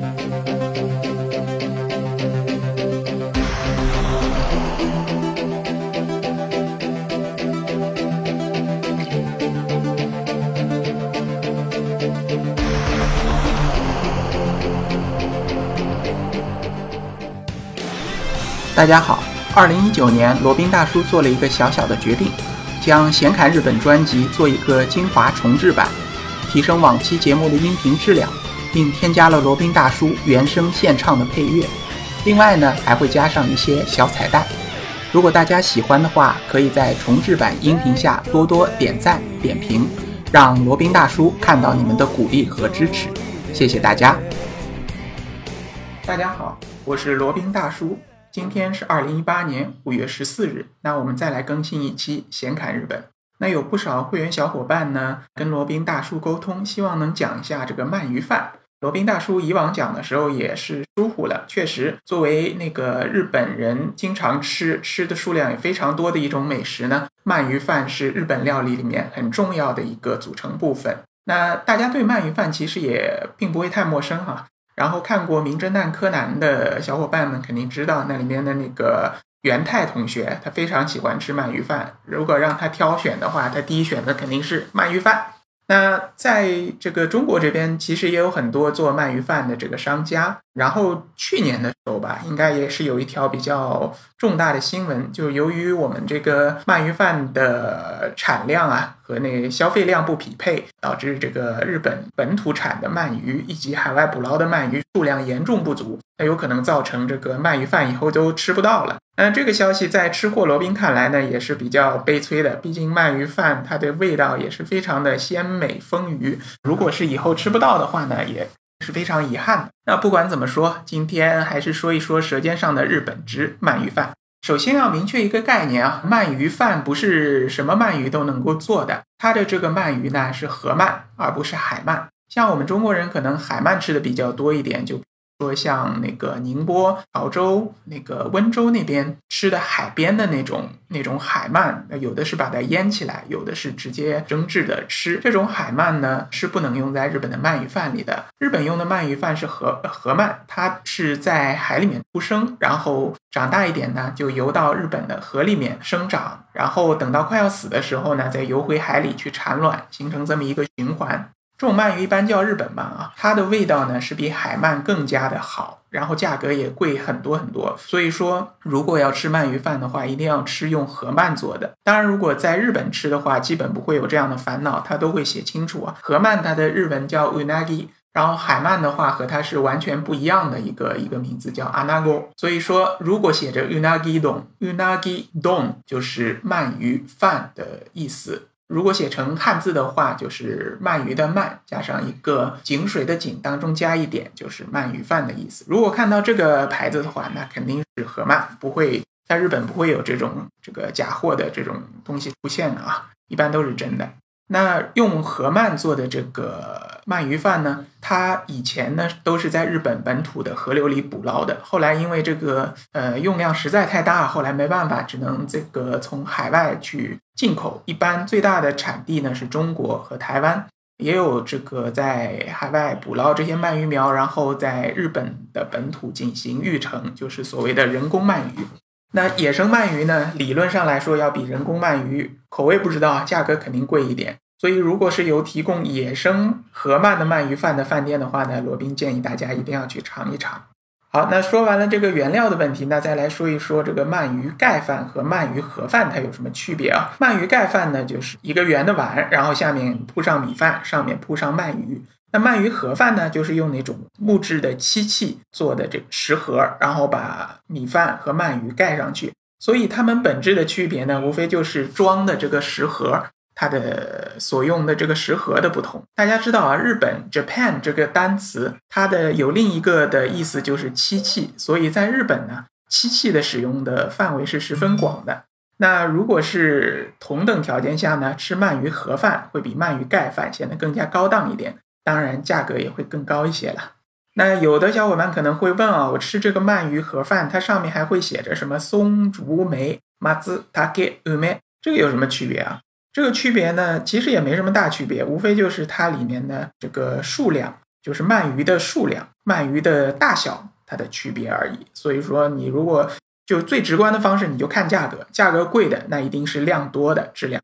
大家好，二零一九年，罗宾大叔做了一个小小的决定，将《闲侃日本》专辑做一个精华重制版，提升往期节目的音频质量，并添加了罗宾大叔原声献唱的配乐。另外呢，还会加上一些小彩蛋。如果大家喜欢的话，可以在重制版音频下多多点赞点评，让罗宾大叔看到你们的鼓励和支持。谢谢大家。大家好，我是罗宾大叔。今天是二零一八年五月十四日，那我们再来更新一期闲侃日本。那有不少会员小伙伴呢，跟罗宾大叔沟通，希望能讲一下这个鳗鱼饭。罗宾大叔以往讲的时候也是疏忽了，确实，作为那个日本人经常吃吃的数量也非常多的一种美食呢，鳗鱼饭是日本料理里面很重要的一个组成部分。那大家对鳗鱼饭其实也并不会太陌生哈。然后看过《名侦探柯南》的小伙伴们肯定知道，那里面的那个元太同学，他非常喜欢吃鳗鱼饭。如果让他挑选的话，他第一选择肯定是鳗鱼饭。那在这个中国这边，其实也有很多做鳗鱼饭的这个商家。然后去年的时候吧，应该也是有一条比较重大的新闻，就由于我们这个鳗鱼饭的产量啊和那消费量不匹配，导致这个日本本土产的鳗鱼以及海外捕捞的鳗鱼数量严重不足，那有可能造成这个鳗鱼饭以后都吃不到了。那这个消息在吃货罗宾看来呢，也是比较悲催的。毕竟鳗鱼饭它的味道也是非常的鲜美丰腴，如果是以后吃不到的话呢，也是非常遗憾的。那不管怎么说，今天还是说一说舌尖上的日本之鳗鱼饭。首先要明确一个概念啊，鳗鱼饭不是什么鳗鱼都能够做的，它的这个鳗鱼呢是河鳗，而不是海鳗。像我们中国人可能海鳗吃的比较多一点，就。说像那个宁波、潮州、那个温州那边吃的海边的那种那种海鳗，有的是把它腌起来，有的是直接蒸制的吃。这种海鳗呢是不能用在日本的鳗鱼饭里的。日本用的鳗鱼饭是河河鳗，它是在海里面出生，然后长大一点呢就游到日本的河里面生长，然后等到快要死的时候呢再游回海里去产卵，形成这么一个循环。这种鳗鱼一般叫日本鳗啊，它的味道呢是比海鳗更加的好，然后价格也贵很多很多。所以说，如果要吃鳗鱼饭的话，一定要吃用河鳗做的。当然，如果在日本吃的话，基本不会有这样的烦恼，它都会写清楚啊。河鳗它的日文叫 unagi，然后海鳗的话和它是完全不一样的一个一个名字叫 anago。所以说，如果写着 unagi don，unagi don 就是鳗鱼饭的意思。如果写成汉字的话，就是鳗鱼的鳗加上一个井水的井，当中加一点，就是鳗鱼饭的意思。如果看到这个牌子的话，那肯定是河鳗，不会在日本不会有这种这个假货的这种东西出现的啊，一般都是真的。那用河鳗做的这个鳗鱼饭呢，它以前呢都是在日本本土的河流里捕捞的，后来因为这个呃用量实在太大，后来没办法，只能这个从海外去进口。一般最大的产地呢是中国和台湾，也有这个在海外捕捞这些鳗鱼苗，然后在日本的本土进行育成，就是所谓的人工鳗鱼。那野生鳗鱼呢？理论上来说，要比人工鳗鱼口味不知道，价格肯定贵一点。所以，如果是有提供野生河鳗的鳗鱼饭的饭店的话呢，罗宾建议大家一定要去尝一尝。好，那说完了这个原料的问题，那再来说一说这个鳗鱼盖饭和鳗鱼盒饭它有什么区别啊？鳗鱼盖饭呢，就是一个圆的碗，然后下面铺上米饭，上面铺上鳗鱼。那鳗鱼盒饭呢，就是用那种木质的漆器做的这个食盒，然后把米饭和鳗鱼盖上去。所以它们本质的区别呢，无非就是装的这个食盒，它的所用的这个食盒的不同。大家知道啊，日本 Japan 这个单词，它的有另一个的意思就是漆器。所以在日本呢，漆器的使用的范围是十分广的。那如果是同等条件下呢，吃鳗鱼盒饭会比鳗鱼盖饭显得更加高档一点。当然，价格也会更高一些了。那有的小伙伴可能会问啊，我吃这个鳗鱼盒饭，它上面还会写着什么松竹梅、麻子、塔给、乌梅，这个有什么区别啊？这个区别呢，其实也没什么大区别，无非就是它里面的这个数量就是鳗鱼的数量、鳗鱼的大小它的区别而已。所以说，你如果就最直观的方式，你就看价格，价格贵的那一定是量多的质量。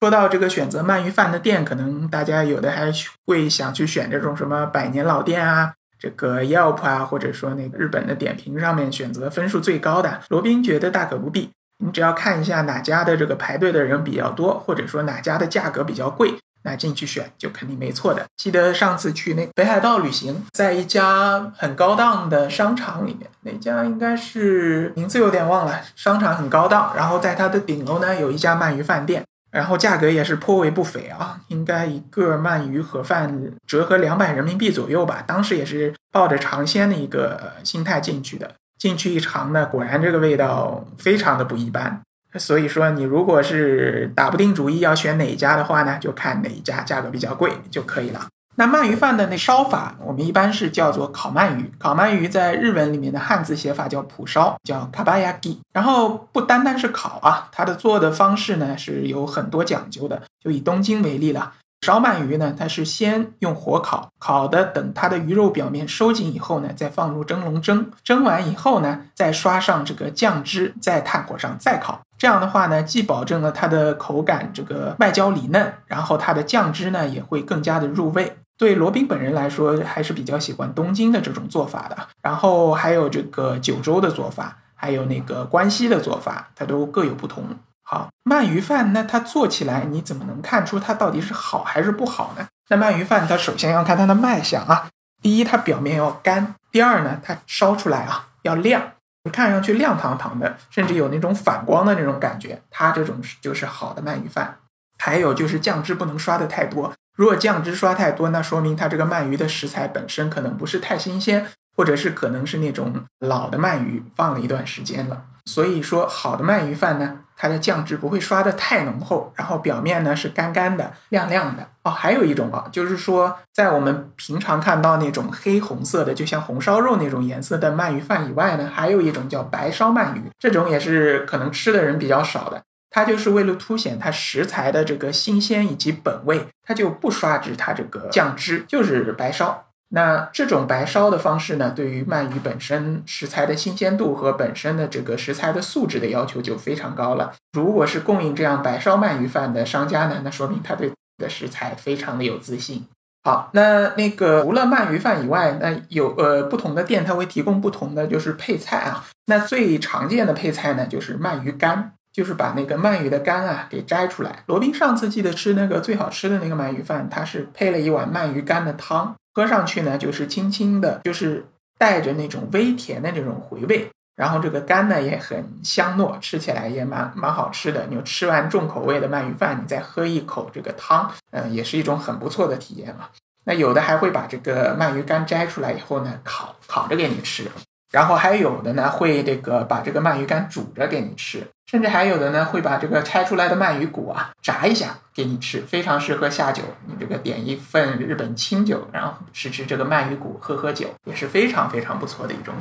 说到这个选择鳗鱼饭的店，可能大家有的还会想去选这种什么百年老店啊，这个 Yelp 啊，或者说那个日本的点评上面选择分数最高的。罗宾觉得大可不必，你只要看一下哪家的这个排队的人比较多，或者说哪家的价格比较贵。那进去选就肯定没错的。记得上次去那北海道旅行，在一家很高档的商场里面，那家应该是名字有点忘了。商场很高档，然后在它的顶楼呢有一家鳗鱼饭店，然后价格也是颇为不菲啊，应该一个鳗鱼盒饭折合两百人民币左右吧。当时也是抱着尝鲜的一个心态进去的，进去一尝呢，果然这个味道非常的不一般。所以说，你如果是打不定主意要选哪一家的话呢，就看哪一家价格比较贵就可以了。那鳗鱼饭的那烧法，我们一般是叫做烤鳗鱼。烤鳗鱼在日文里面的汉字写法叫蒲烧，叫 kabayaki。然后不单单是烤啊，它的做的方式呢是有很多讲究的。就以东京为例了。烧鳗鱼呢，它是先用火烤，烤的等它的鱼肉表面收紧以后呢，再放入蒸笼蒸，蒸完以后呢，再刷上这个酱汁，在炭火上再烤。这样的话呢，既保证了它的口感这个外焦里嫩，然后它的酱汁呢也会更加的入味。对罗宾本人来说，还是比较喜欢东京的这种做法的。然后还有这个九州的做法，还有那个关西的做法，它都各有不同。好，鳗鱼饭那它做起来你怎么能看出它到底是好还是不好呢？那鳗鱼饭它首先要看它的卖相啊，第一它表面要干，第二呢它烧出来啊要亮，看上去亮堂堂的，甚至有那种反光的那种感觉，它这种就是好的鳗鱼饭。还有就是酱汁不能刷的太多，如果酱汁刷太多，那说明它这个鳗鱼的食材本身可能不是太新鲜，或者是可能是那种老的鳗鱼放了一段时间了。所以说好的鳗鱼饭呢。它的酱汁不会刷的太浓厚，然后表面呢是干干的、亮亮的哦。还有一种啊，就是说在我们平常看到那种黑红色的，就像红烧肉那种颜色的鳗鱼饭以外呢，还有一种叫白烧鳗鱼，这种也是可能吃的人比较少的。它就是为了凸显它食材的这个新鲜以及本味，它就不刷制它这个酱汁，就是白烧。那这种白烧的方式呢，对于鳗鱼本身食材的新鲜度和本身的这个食材的素质的要求就非常高了。如果是供应这样白烧鳗鱼饭的商家呢，那说明他对的食材非常的有自信。好，那那个除了鳗鱼饭以外，那有呃不同的店它会提供不同的就是配菜啊。那最常见的配菜呢，就是鳗鱼干，就是把那个鳗鱼的肝啊给摘出来。罗宾上次记得吃那个最好吃的那个鳗鱼饭，它是配了一碗鳗鱼干的汤。喝上去呢，就是轻轻的，就是带着那种微甜的这种回味，然后这个干呢也很香糯，吃起来也蛮蛮好吃的。你吃完重口味的鳗鱼饭，你再喝一口这个汤，嗯，也是一种很不错的体验嘛。那有的还会把这个鳗鱼干摘出来以后呢，烤烤着给你吃。然后还有的呢，会这个把这个鳗鱼干煮着给你吃，甚至还有的呢，会把这个拆出来的鳗鱼骨啊炸一下给你吃，非常适合下酒。你这个点一份日本清酒，然后吃吃这个鳗鱼骨，喝喝酒，也是非常非常不错的一种。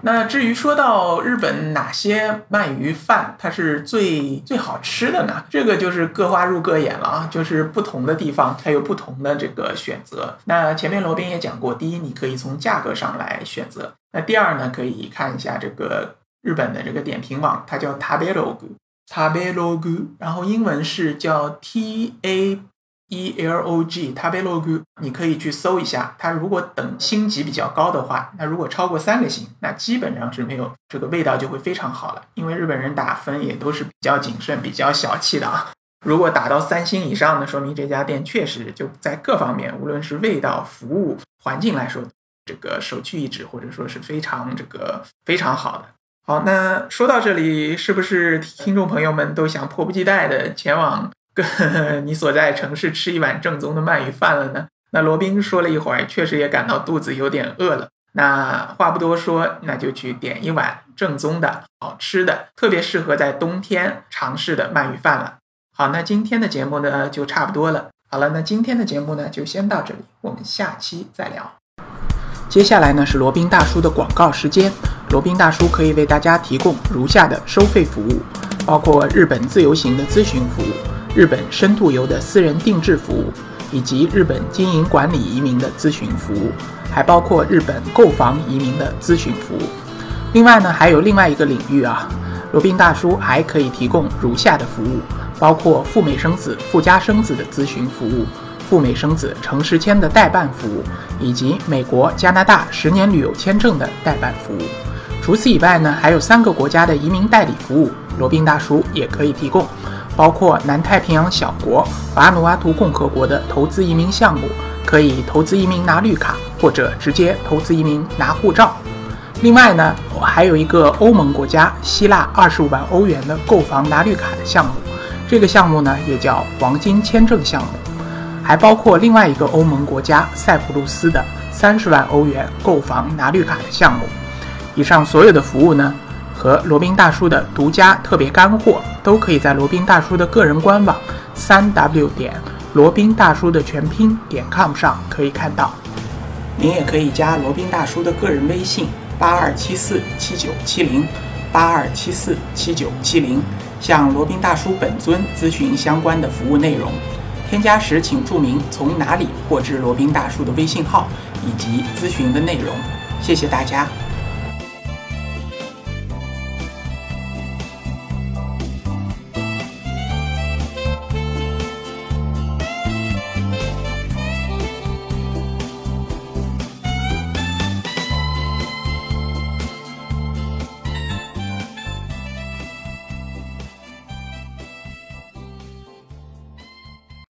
那至于说到日本哪些鳗鱼饭它是最最好吃的呢？这个就是各花入各眼了啊，就是不同的地方它有不同的这个选择。那前面罗宾也讲过，第一，你可以从价格上来选择；那第二呢，可以看一下这个日本的这个点评网，它叫 Tabelog，Tabelog，然后英文是叫 T A。E L O G Tabelog，你可以去搜一下。它如果等星级比较高的话，那如果超过三个星，那基本上是没有这个味道就会非常好了。因为日本人打分也都是比较谨慎、比较小气的啊。如果打到三星以上呢，说明这家店确实就在各方面，无论是味道、服务、环境来说，这个首屈一指，或者说是非常这个非常好的。好，那说到这里，是不是听众朋友们都想迫不及待的前往跟？你所在城市吃一碗正宗的鳗鱼饭了呢？那罗宾说了一会儿，确实也感到肚子有点饿了。那话不多说，那就去点一碗正宗的好吃的，特别适合在冬天尝试的鳗鱼饭了。好，那今天的节目呢就差不多了。好了，那今天的节目呢就先到这里，我们下期再聊。接下来呢是罗宾大叔的广告时间。罗宾大叔可以为大家提供如下的收费服务，包括日本自由行的咨询服务。日本深度游的私人定制服务，以及日本经营管理移民的咨询服务，还包括日本购房移民的咨询服务。另外呢，还有另外一个领域啊，罗宾大叔还可以提供如下的服务，包括赴美生子、赴加生子的咨询服务。赴美生子、城市签的代办服务，以及美国、加拿大十年旅游签证的代办服务。除此以外呢，还有三个国家的移民代理服务，罗宾大叔也可以提供，包括南太平洋小国瓦努阿图共和国的投资移民项目，可以投资移民拿绿卡，或者直接投资移民拿护照。另外呢，还有一个欧盟国家希腊二十五万欧元的购房拿绿卡的项目，这个项目呢也叫黄金签证项目。还包括另外一个欧盟国家塞浦路斯的三十万欧元购房拿绿卡的项目。以上所有的服务呢，和罗宾大叔的独家特别干货，都可以在罗宾大叔的个人官网三 w 点罗宾大叔的全拼点 com 上可以看到。您也可以加罗宾大叔的个人微信八二七四七九七零八二七四七九七零，向罗宾大叔本尊咨询相关的服务内容。添加时请注明从哪里获知罗宾大叔的微信号以及咨询的内容，谢谢大家。